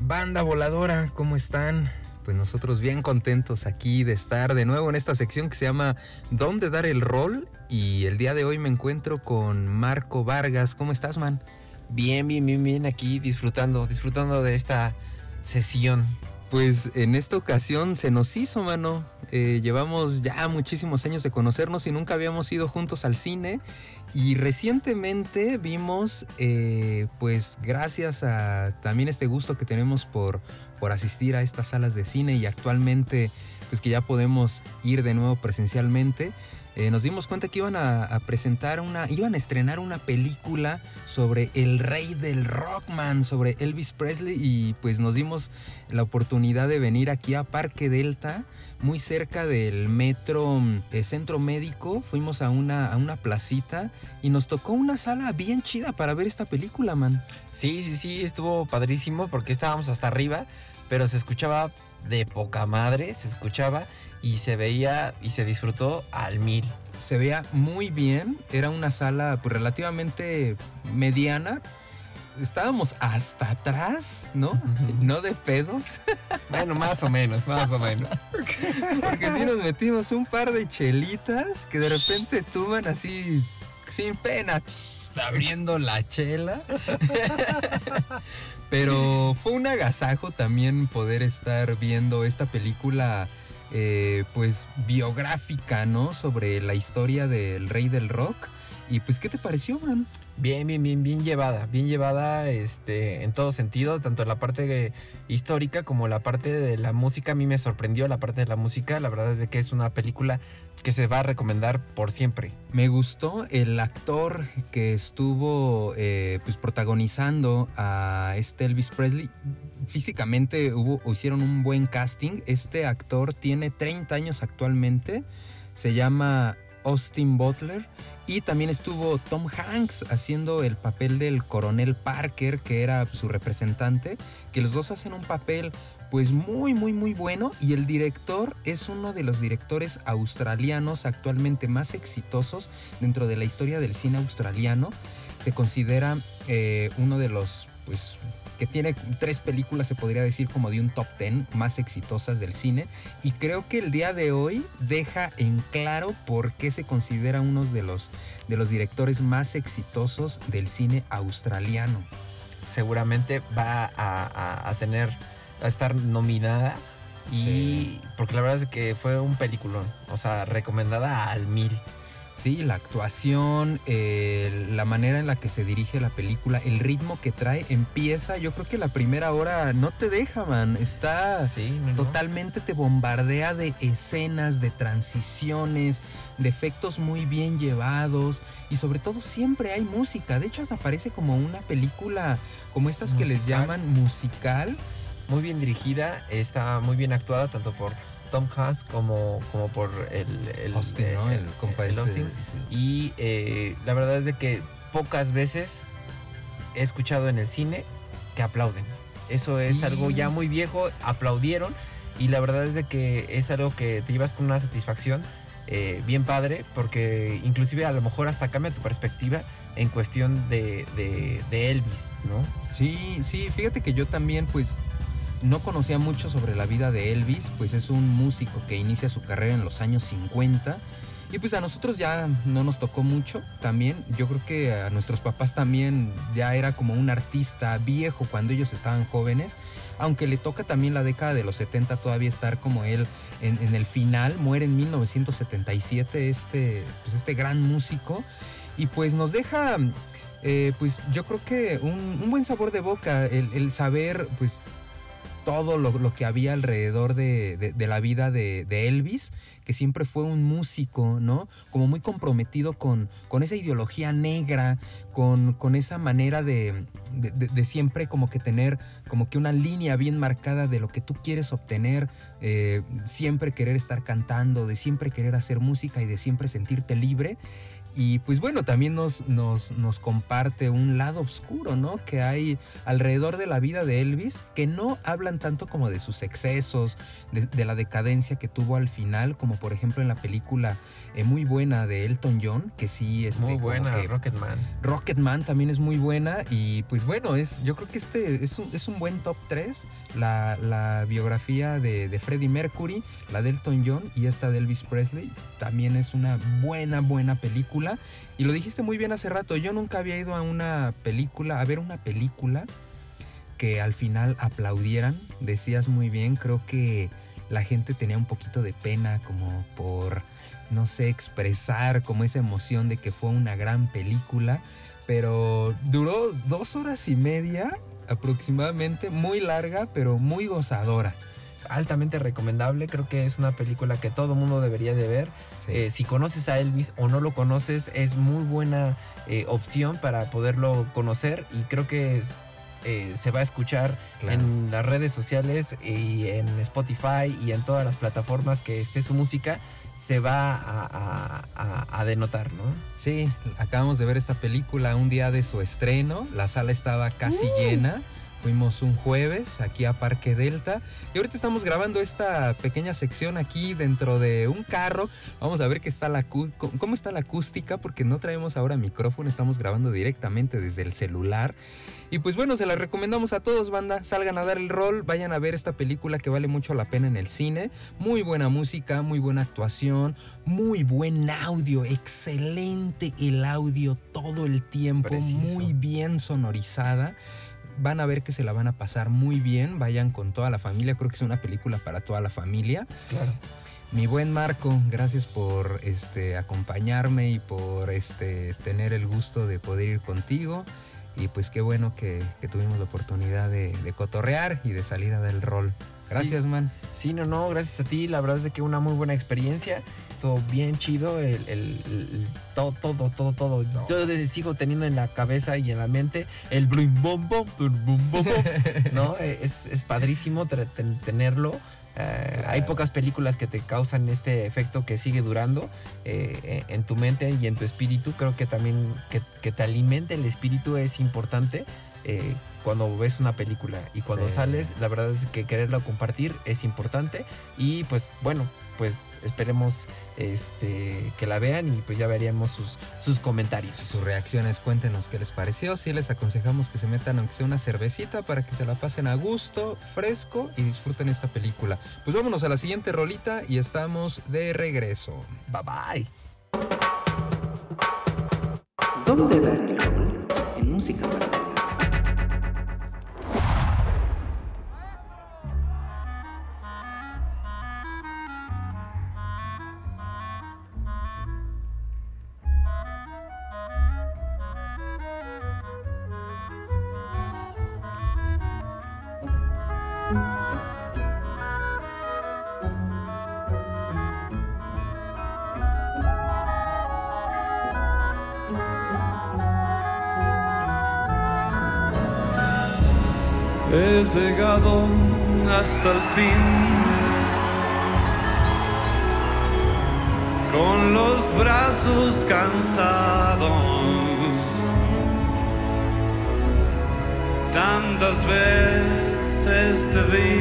Banda voladora, ¿cómo están? Pues nosotros bien contentos aquí de estar de nuevo en esta sección que se llama ¿Dónde dar el rol? Y el día de hoy me encuentro con Marco Vargas. ¿Cómo estás, man? Bien, bien, bien, bien aquí disfrutando, disfrutando de esta sesión. Pues en esta ocasión se nos hizo, mano. Eh, llevamos ya muchísimos años de conocernos y nunca habíamos ido juntos al cine. Y recientemente vimos, eh, pues gracias a también este gusto que tenemos por, por asistir a estas salas de cine y actualmente pues que ya podemos ir de nuevo presencialmente, eh, nos dimos cuenta que iban a, a, presentar una, iban a estrenar una película sobre el rey del rockman, sobre Elvis Presley y pues nos dimos la oportunidad de venir aquí a Parque Delta, muy cerca del metro eh, Centro Médico, fuimos a una, a una placita y nos tocó una sala bien chida para ver esta película, man. Sí, sí, sí, estuvo padrísimo porque estábamos hasta arriba, pero se escuchaba de poca madre, se escuchaba y se veía y se disfrutó al mil. Se veía muy bien, era una sala pues, relativamente mediana. Estábamos hasta atrás, ¿no? No de pedos. Bueno, más o menos, más o menos. Porque sí nos metimos un par de chelitas que de repente tuvan así sin pena, abriendo la chela. Pero fue un agasajo también poder estar viendo esta película, eh, pues biográfica, ¿no? Sobre la historia del rey del rock. Y pues, ¿qué te pareció, man? Bien, bien, bien, bien llevada, bien llevada este, en todo sentido, tanto la parte histórica como la parte de la música. A mí me sorprendió la parte de la música, la verdad es de que es una película que se va a recomendar por siempre. Me gustó el actor que estuvo eh, pues protagonizando a este Elvis Presley. Físicamente hubo, hicieron un buen casting. Este actor tiene 30 años actualmente. Se llama Austin Butler. Y también estuvo Tom Hanks haciendo el papel del coronel Parker, que era su representante, que los dos hacen un papel pues muy, muy, muy bueno. Y el director es uno de los directores australianos actualmente más exitosos dentro de la historia del cine australiano. Se considera eh, uno de los pues que tiene tres películas, se podría decir, como de un top ten más exitosas del cine. Y creo que el día de hoy deja en claro por qué se considera uno de los, de los directores más exitosos del cine australiano. Seguramente va a, a, a tener, a estar nominada. Y sí. porque la verdad es que fue un peliculón, o sea, recomendada al mil. Sí, la actuación, eh, la manera en la que se dirige la película, el ritmo que trae, empieza, yo creo que la primera hora no te deja, man, está sí, no, totalmente, te bombardea de escenas, de transiciones, de efectos muy bien llevados y sobre todo siempre hay música, de hecho hasta parece como una película, como estas musical. que les llaman musical. Muy bien dirigida, está muy bien actuada tanto por Tom Hanks como, como por el, el Austin, eh, ¿no? el, el, compa el este, Austin. Y eh, la verdad es de que pocas veces he escuchado en el cine que aplauden. Eso sí. es algo ya muy viejo, aplaudieron y la verdad es de que es algo que te llevas con una satisfacción eh, bien padre porque inclusive a lo mejor hasta cambia tu perspectiva en cuestión de, de, de Elvis, ¿no? Sí, sí, fíjate que yo también pues no conocía mucho sobre la vida de Elvis, pues es un músico que inicia su carrera en los años 50. Y pues a nosotros ya no nos tocó mucho también. Yo creo que a nuestros papás también ya era como un artista viejo cuando ellos estaban jóvenes. Aunque le toca también la década de los 70 todavía estar como él en, el final. Muere en 1977 este, pues este gran músico. Y pues nos deja, eh, pues yo creo que un, buen sabor de boca. El saber, pues todo lo, que había alrededor de, la vida de, Elvis, que siempre fue un músico, ¿no? Como muy comprometido con, esa ideología negra, con, con esa manera de, siempre como que tener como que una línea bien marcada de lo que tú quieres obtener, eh, siempre querer estar cantando, de siempre querer hacer música y de siempre sentirte libre. Y pues bueno, también nos, nos, nos comparte un lado oscuro, ¿no? Que hay alrededor de la vida de Elvis, que no hablan tanto como de sus excesos, de, de la decadencia que tuvo al final, como por ejemplo en la película eh, muy buena de Elton John, que sí, este, Muy buena, que- Rocketman. Rocketman también es muy buena y pues bueno, es, yo creo que este es un, es un buen top 3, la, la biografía de, de Freddie Mercury, la de Elton John y esta de Elvis Presley, también es una buena, buena película. Y lo dijiste muy bien hace rato, yo nunca había ido a una película, a ver una película que al final aplaudieran, decías muy bien, creo que la gente tenía un poquito de pena como por, no sé, expresar como esa emoción de que fue una gran película, pero duró dos horas y media aproximadamente, muy larga, pero muy gozadora. Altamente recomendable. Creo que es una película que todo mundo debería de ver. Eh, si conoces a Elvis o no lo conoces, es muy buena eh, opción para poderlo conocer y creo que es- eh, se va a escuchar Claro. en las redes sociales y en Spotify y en todas las plataformas que esté su música, se va a, a- a- a denotar, ¿no? Sí, acabamos de ver esta película un día de su estreno. La sala estaba casi llena. Fuimos un jueves aquí a Parque Delta. Y ahorita estamos grabando esta pequeña sección aquí dentro de un carro. Vamos a ver qué está la cómo está la acústica, porque no traemos ahora micrófono, estamos grabando directamente desde el celular. Y pues bueno, se la recomendamos a todos, banda. Salgan a dar el rol, vayan a ver esta película que vale mucho la pena en el cine. Muy buena música, muy buena actuación, muy buen audio, excelente el audio todo el tiempo, muy bien sonorizada. Van a ver que se la van a pasar muy bien, vayan con toda la familia, creo que es una película para toda la familia. Claro. Mi buen Marco, gracias por este, acompañarme y por este, tener el gusto de poder ir contigo. Y pues qué bueno que, que tuvimos la oportunidad de, de cotorrear y de salir a dar el rol. Gracias, Sí. man. Sí, no, no, gracias a ti. La verdad es de que una muy buena experiencia. Todo bien chido. El, el- el- todo, todo, todo, todo. Yo desde- sigo teniendo en la cabeza y en la mente el brum bom bom, bum bom bom. ¿No? Eh, Es, es padrísimo tenerlo. Eh, Hay pocas películas que te causan este efecto que sigue durando eh, eh, en tu mente y en tu espíritu. Creo que también que, que te alimente el espíritu es importante. eh, cuando ves una película y cuando Sí. sales, la verdad es que quererlo compartir es importante y pues bueno, pues esperemos este, que la vean y pues ya veríamos sus, sus comentarios. Sus reacciones, cuéntenos qué les pareció. Si les aconsejamos que se metan aunque sea una cervecita para que se la pasen a gusto, fresco y disfruten esta película. Pues vámonos a la siguiente rolita y estamos de regreso. Bye bye. ¿Dónde dar el rol? En música para hasta el fin con los brazos cansados. Tantas veces te vi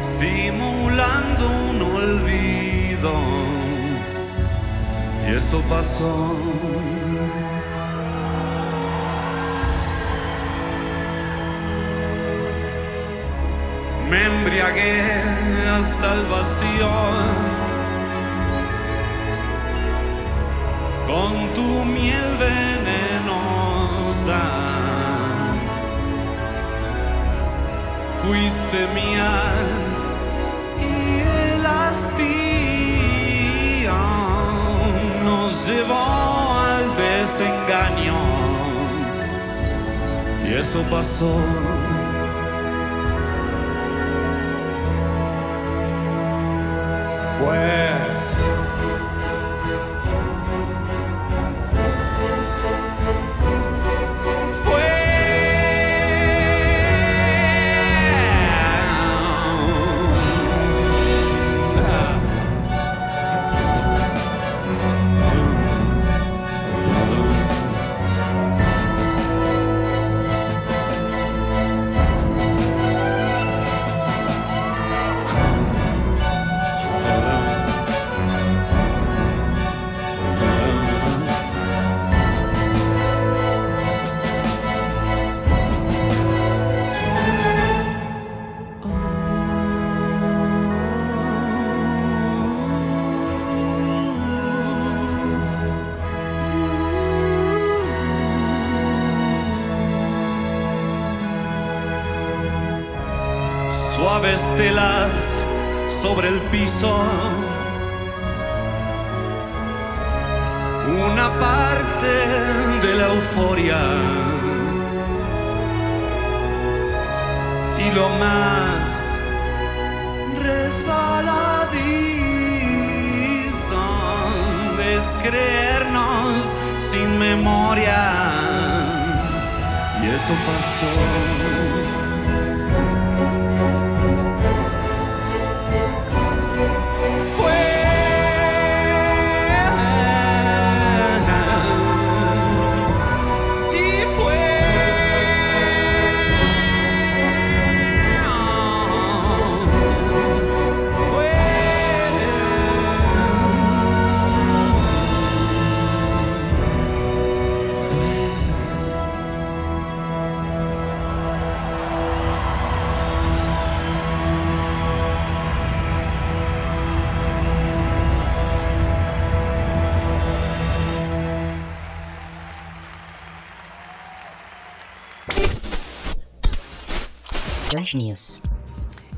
simulando un olvido y eso pasó. Me embriagué hasta el vacío con tu miel venenosa. Fuiste mía y el hastío nos llevó al desengaño y eso pasó. Fue. Suaves telas sobre el piso. Una parte de la euforia y lo más resbaladizo es creernos sin memoria y eso pasó.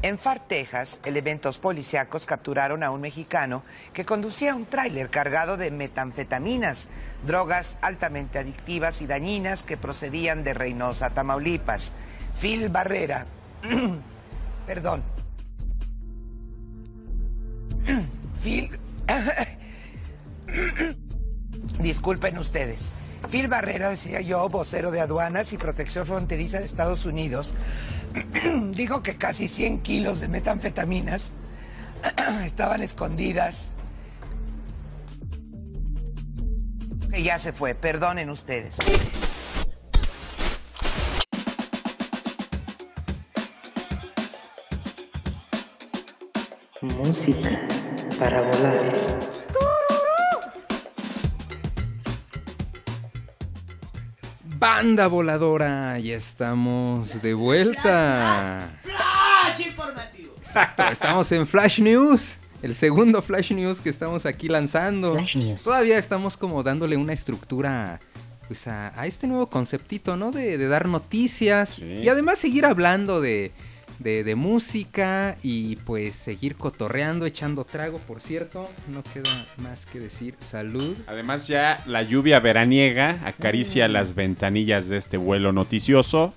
En Far, Texas, elementos policíacos capturaron a un mexicano que conducía un tráiler cargado de metanfetaminas, drogas altamente adictivas y dañinas que procedían de Reynosa, Tamaulipas. Phil Barrera, perdón. Phil, disculpen ustedes. Phil Barrera, decía yo, vocero de aduanas y protección fronteriza de Estados Unidos, dijo que casi 100 kilos de metanfetaminas estaban escondidas. Que ya se fue, perdonen ustedes. Música para volar. Banda voladora, ya estamos de vuelta. ¡Flash informativo! Exacto, estamos en Flash News. El segundo Flash News que estamos aquí lanzando. Flash News. Todavía estamos como dándole una estructura pues a, a este nuevo conceptito, ¿no? De, de dar noticias y además seguir hablando de, de, de música y pues seguir cotorreando, echando trago, por cierto. No queda más que decir salud. Además ya la lluvia veraniega acaricia las ventanillas de este vuelo noticioso.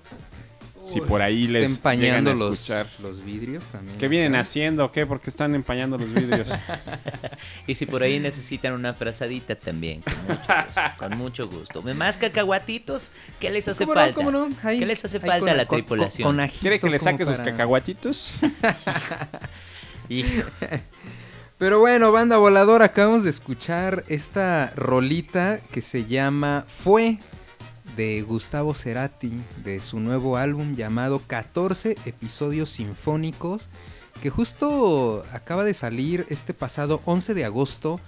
Si por ahí les empañando llegan a los, escuchar. los vidrios también. ¿Qué vienen haciendo? o ¿Qué? ¿Por qué están empañando los vidrios? Y si por ahí necesitan una frazadita también, con mucho gusto. Con mucho gusto. Más cacahuatitos, ¿qué les hace ¿Cómo no? falta? ¿Cómo no? Ahí- ¿Qué les hace falta con- a la con- tripulación? con- ajito ¿Quiere que le saque sus cacahuatitos? Hijo. Pero bueno, banda voladora, acabamos de escuchar esta rolita que se llama Fue de Gustavo Cerati, de su nuevo álbum llamado 14 episodios sinfónicos, que justo acaba de salir este pasado 11 de agosto,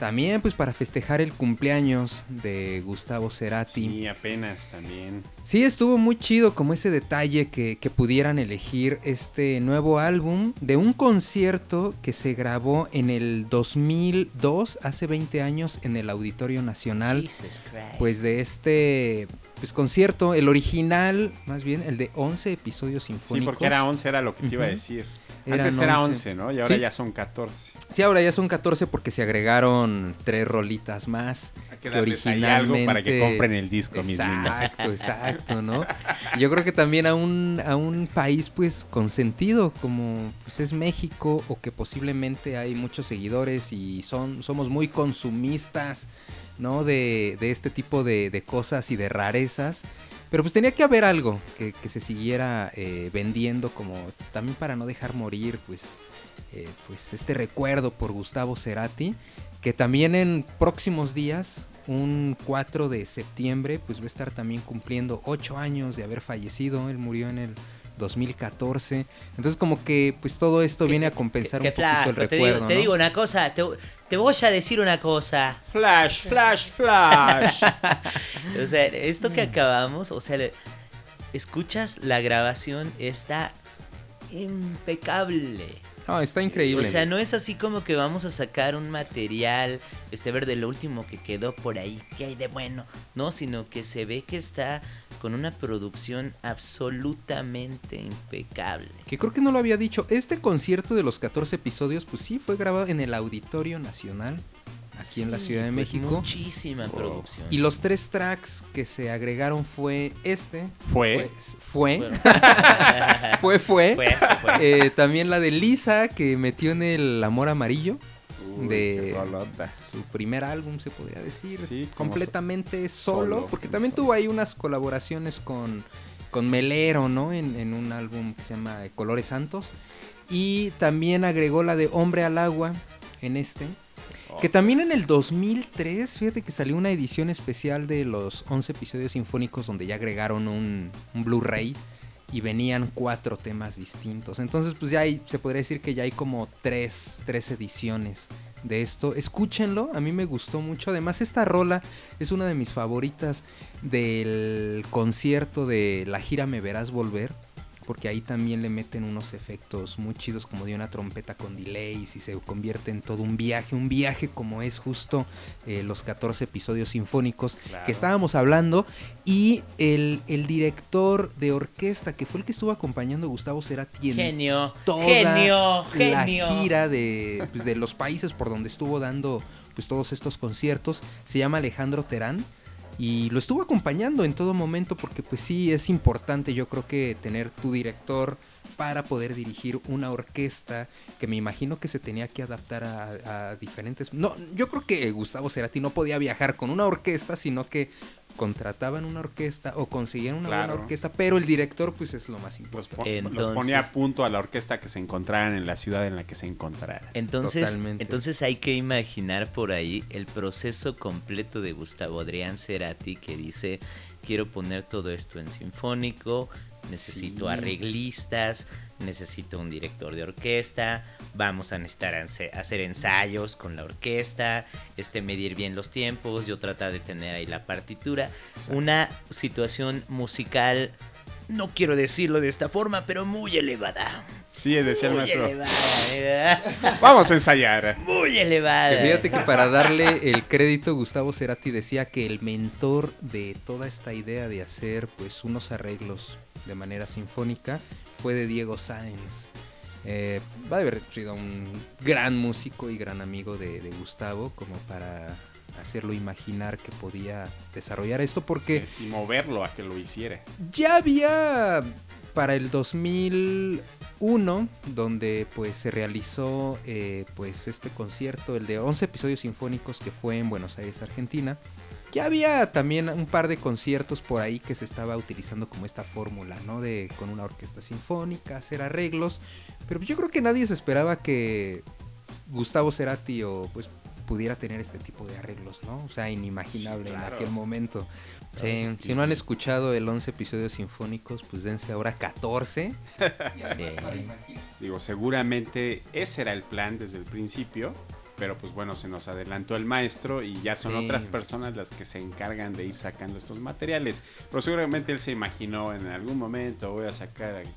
también pues para festejar el cumpleaños de Gustavo Cerati. Sí, apenas también. Sí, estuvo muy chido como ese detalle que, que pudieran elegir este nuevo álbum de un concierto que se grabó en el 2002, hace 20 años, en el Auditorio Nacional. Jesus Christ. Pues de este pues, concierto, el original, más bien, el de 11 episodios Sí, sinfónicos. porque era 11, era lo que te iba a decir. Antes era 11, 11, ¿no? Y ahora Sí. ya son 14. Sí, ahora ya son 14 porque se agregaron tres rolitas más. Hay que ahí algo para que compren el disco, mis niños. Exacto, exacto, ¿no? Yo creo que también a un, a un país pues consentido como pues, es México o que posiblemente hay muchos seguidores y son somos muy consumistas, ¿no? De, de este tipo de, de cosas y de rarezas. Pero pues tenía que haber algo que, se siguiera eh, vendiendo como también para no dejar morir pues, eh, pues este recuerdo por Gustavo Cerati, que también en próximos días, un 4 de septiembre, pues va a estar también cumpliendo 8 años de haber fallecido, él murió en el 2014, entonces como que pues todo esto viene a compensar Qué un poquito el te, recuerdo. digo, te ¿no? digo una cosa, te, te voy a decir una cosa. Flash, flash, flash. o sea, esto que acabamos, o sea, le- escuchas la grabación, está impecable. No, está increíble. O sea, no es así como que vamos a sacar un material, este, ver de lo último que quedó por ahí, que hay de bueno, no, sino que se ve que está con una producción absolutamente impecable. Que creo que no lo había dicho. Este concierto de los 14 episodios, pues sí, fue grabado en el Auditorio Nacional, aquí en la Ciudad de pues México. Muchísima producción. Y los tres tracks que se agregaron fue este. Fue. Fue. Fueron. fue, fue. Fue, fue. Eh, también la de Lisa, que metió en el Amor Amarillo. De su primer álbum, se podría decir. Sí, completamente so- solo, solo, porque también solo. tuvo ahí unas colaboraciones con, con Melero, ¿no? En, en un álbum que se llama Colores Santos. Y también agregó la de Hombre al Agua en este. Que también en el 2003, fíjate que salió una edición especial de los 11 episodios sinfónicos donde ya agregaron un, un Blu-ray y venían cuatro temas distintos. Entonces, pues ya hay, se podría decir que ya hay como tres, tres ediciones de esto. Escúchenlo, a mí me gustó mucho. Además, esta rola es una de mis favoritas del concierto de la gira Me Verás Volver. Porque ahí también le meten unos efectos muy chidos como de una trompeta con delays y se convierte en todo un viaje, un viaje como es justo eh, los 14 episodios sinfónicos Claro. que estábamos hablando y el, el director de orquesta que fue el que estuvo acompañando a Gustavo Cerati en Genio, toda genio, la genio. gira de, pues, de los países por donde estuvo dando pues todos estos conciertos se llama Alejandro Terán y lo estuvo acompañando en todo momento porque pues sí es importante yo creo que tener tu director para poder dirigir una orquesta que me imagino que se tenía que adaptar a, a diferentes no yo creo que Gustavo Cerati no podía viajar con una orquesta sino que contrataban una orquesta o conseguían una Claro. buena orquesta pero el director pues es lo más importante Pon- Los ponía a punto a la orquesta que se encontraran en la ciudad en la que se encontraran. Entonces, Totalmente. entonces hay que imaginar por ahí el proceso completo de Gustavo Adrián Cerati que dice, quiero poner todo esto en sinfónico, necesito Sí. arreglistas, necesito un director de orquesta, vamos a necesitar hacer ensayos con la orquesta, este medir bien los tiempos, yo tratar de tener ahí la partitura, una situación musical no quiero decirlo de esta forma, pero muy elevada. Sí, decía el Muy maestro. Vamos a ensayar. Muy elevada. Que fíjate que para darle el crédito, Gustavo Cerati decía que el mentor de toda esta idea de hacer pues unos arreglos de manera sinfónica fue de Diego Sáenz. Eh, va a haber sido un gran músico y gran amigo de, de Gustavo como para hacerlo imaginar que podía desarrollar esto porque Y moverlo a que lo hiciera. ya había para el 2001 donde pues se realizó eh, pues este concierto el de 11 episodios sinfónicos que fue en Buenos Aires Argentina ya había también un par de conciertos por ahí que se estaba utilizando como esta fórmula, ¿no? De con una orquesta sinfónica, hacer arreglos. Pero yo creo que nadie se esperaba que Gustavo Cerati o pues pudiera tener este tipo de arreglos, ¿no? O sea, inimaginable Sí, claro. en aquel momento. Sí, si no han escuchado el 11 episodios sinfónicos, pues dense ahora 14. Digo, seguramente ese era el plan desde el principio, pero pues bueno, se nos adelantó el maestro y ya son Sí. otras personas las que se encargan de ir sacando estos materiales. Pero seguramente él se imaginó en algún momento voy a sacar el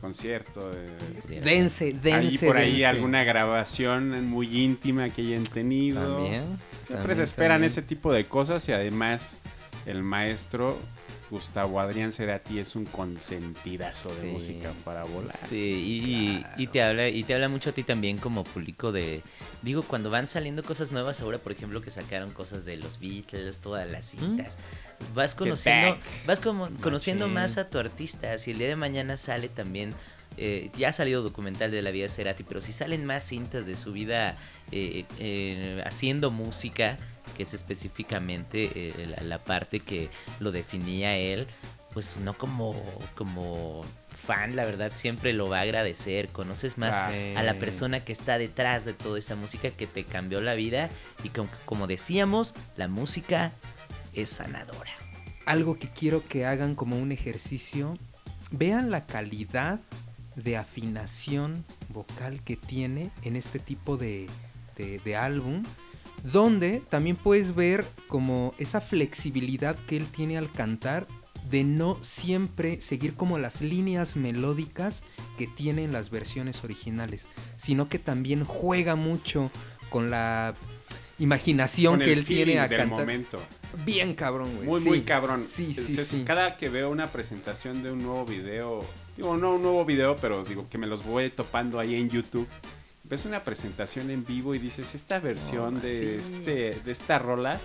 concierto. de- Dense, Ahí dense, por ahí dense. alguna grabación muy íntima que hayan tenido. También, Siempre también, se esperan también. ese tipo de cosas y además el maestro Gustavo Adrián Cerati es un consentidazo de Sí, música para volar. Sí, y, y te habla y te habla mucho a ti también como público de digo cuando van saliendo cosas nuevas ahora, por ejemplo, que sacaron cosas de los Beatles, todas las cintas. Vas conociendo vas como conociendo Machín. más a tu artista, si el día de mañana sale también eh, ya ha salido documental de la vida de Cerati, pero si salen más cintas de su vida eh, eh, haciendo música, que es específicamente eh, la, la parte que lo definía él, pues no como, como fan, la verdad siempre lo va a agradecer. Conoces más a la persona que está detrás de toda esa música que te cambió la vida y como, como decíamos, la música es sanadora. algo que quiero que hagan como un ejercicio, vean la calidad de afinación vocal que tiene en este tipo de, de- de álbum, donde también puedes ver como esa flexibilidad que él tiene al cantar de no siempre seguir como las líneas melódicas que tienen las versiones originales, sino que también juega mucho con la imaginación Con que él tiene a del cantar. momento. bien cabrón, güey. Muy, Sí. muy cabrón. Sí, Es- sí, es- sí. Cada que veo una presentación de un nuevo video, digo, no un nuevo video, pero digo que me los voy topando ahí en YouTube. Ves una presentación en vivo y dices, esta versión de, sí. este, de esta rola,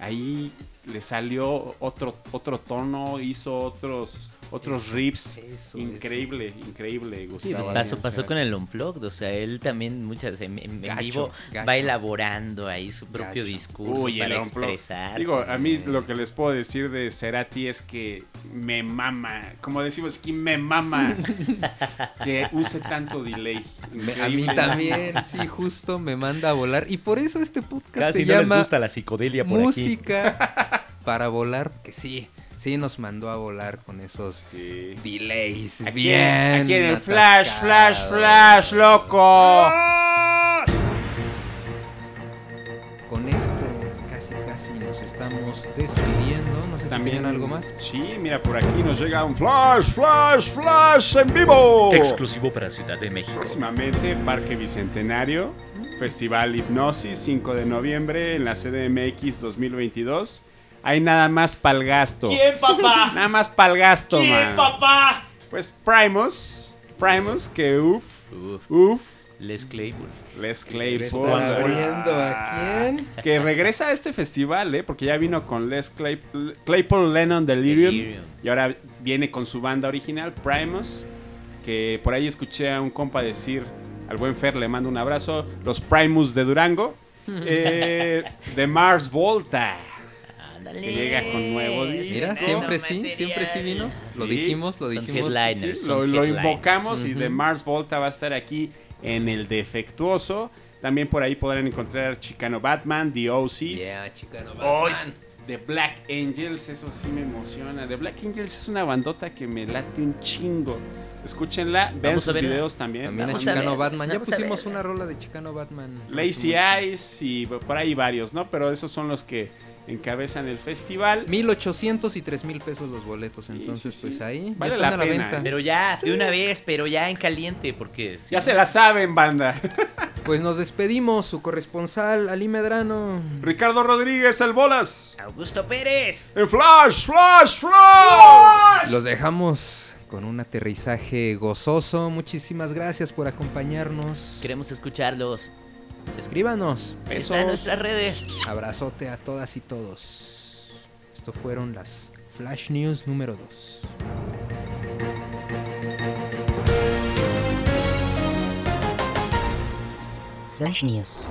ahí le salió otro, otro tono, hizo otros, otros Eso, riffs. eso, increíble, increíble, Sí, Gustavo. pues pasó, pasó con el Unplugged, o sea, él también muchas en, en- Gacho, vivo gacho. va elaborando ahí su propio Gacho. discurso Uy, el para expresar. Digo, a mí lo que les puedo decir de Cerati es que me mama, como decimos aquí, me mama que use tanto delay. Me- a mí también, sí, justo me manda a volar. Y por eso este podcast Casi se no les llama gusta la psicodelia por aquí. Para volar, que sí, sí nos mandó a volar con esos delays. Aquí, bien. aquí en el flash, flash, flash, loco. Con esto casi casi nos estamos despidiendo. No sé si tienen algo más. Sí, mira, por aquí nos llega un flash, flash, flash en vivo. Exclusivo para Ciudad de México. Próximamente, Parque Bicentenario, Festival Hipnosis, 5 de noviembre, en la CDMX 2022. Hay nada más pa'l gasto. ¿Quién, papá? Nada más pa'l gasto, ¿Quién, man. papá? Pues Primus, Primus, que uff, uff. Les Claypool. Les ¿Le Claypool. a quién? Que regresa a este festival, ¿eh? Porque ya vino con Les Claypool, Claypool Lennon Delirium, Delirium. Y ahora viene con su banda original, Primus. Que por ahí escuché a un compa decir, al buen Fer le mando un abrazo, los Primus de Durango. eh, de Mars Volta. Que llega con nuevo disco. Mira, siempre sí, siempre sí vino. Lo dijimos, lo Son dijimos. headliners, Sí, son lo, invocamos y de Mars Volta va a estar aquí en el defectuoso. También por ahí podrán encontrar Chicano Batman, The OCs. Yeah, Chicano Oh, Batman. es- The Black Angels, eso sí me emociona. The Black Angels es una bandota que me late un chingo. Escúchenla, vean Vamos a sus videos también. También a Vamos a Chicano ver, Batman. Ya vamos pusimos una rola de Chicano Batman. Lazy Eyes y por ahí varios, ¿no? Pero esos son los que encabezan el festival. 1800 y 3000 pesos los boletos. Entonces, sí, sí. pues ahí ya Vale están la a la pena, venta. ¿eh? Pero ya, de una vez, pero ya en caliente, porque... Ya se la saben, banda. Pues nos despedimos, su corresponsal Ali Medrano. Ricardo Rodríguez, el bolas. Augusto Pérez. En Flash, Flash, Flash. Los dejamos con un aterrizaje gozoso. Muchísimas gracias por acompañarnos. Queremos escucharlos. Escríbanos. Está en nuestras redes. Abrazote a todas y todos. Esto fueron las Flash News número 2. Flash News.